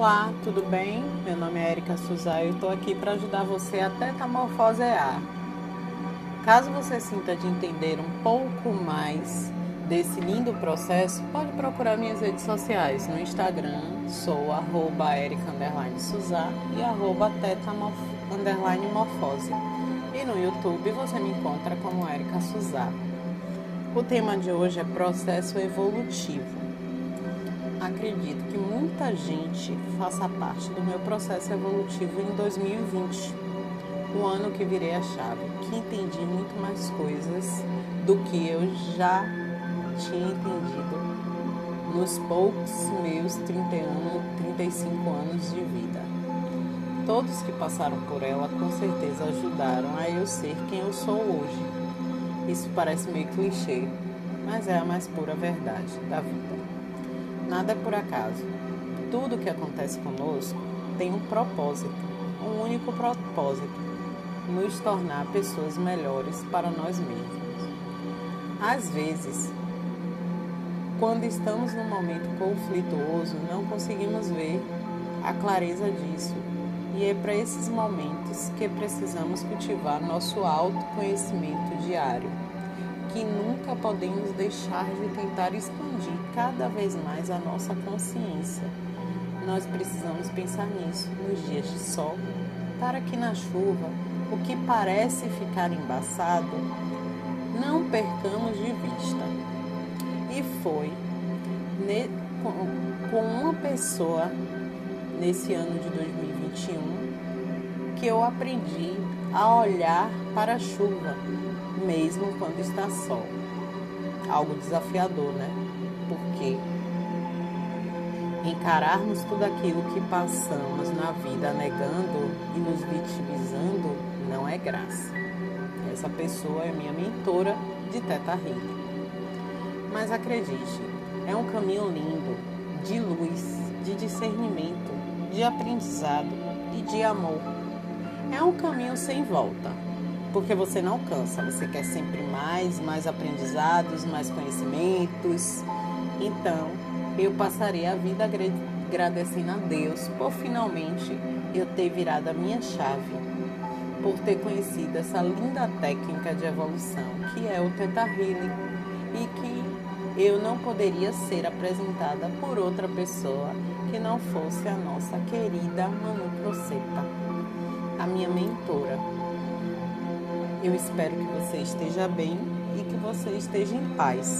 Olá, tudo bem? Meu nome é Erika Suzai e estou aqui para ajudar você a tetamorfosear. Caso você sinta de entender um pouco mais desse lindo processo, pode procurar minhas redes sociais. No Instagram sou arroba Erika Suzá e arroba tetamorfose. E no YouTube você me encontra como Erika Suzá. O tema de hoje é processo evolutivo acredito que muita gente faça parte do meu processo evolutivo em 2020, o ano que virei a chave, que entendi muito mais coisas do que eu já tinha entendido nos poucos meus 30 anos, 35 anos de vida. Todos que passaram por ela com certeza ajudaram a eu ser quem eu sou hoje. Isso parece meio clichê, mas é a mais pura verdade da vida. Nada é por acaso. Tudo que acontece conosco tem um propósito, um único propósito: nos tornar pessoas melhores para nós mesmos. Às vezes, quando estamos num momento conflituoso, não conseguimos ver a clareza disso. E é para esses momentos que precisamos cultivar nosso autoconhecimento diário que nunca podemos deixar de tentar expandir cada vez mais a nossa consciência. Nós precisamos pensar nisso nos dias de sol, para que na chuva o que parece ficar embaçado não percamos de vista. E foi com uma pessoa nesse ano de 2021 que eu aprendi a olhar para a chuva mesmo quando está sol. Algo desafiador, né? Porque encararmos tudo aquilo que passamos na vida negando e nos vitimizando não é graça. Essa pessoa é minha mentora de Teta Healing. Mas acredite, é um caminho lindo, de luz, de discernimento, de aprendizado e de amor. É um caminho sem volta porque você não cansa, você quer sempre mais, mais aprendizados, mais conhecimentos. Então, eu passarei a vida agradecendo a Deus por finalmente eu ter virado a minha chave, por ter conhecido essa linda técnica de evolução que é o Teta Healing e que eu não poderia ser apresentada por outra pessoa que não fosse a nossa querida Manu Procepa, a minha mentora. Eu espero que você esteja bem e que você esteja em paz.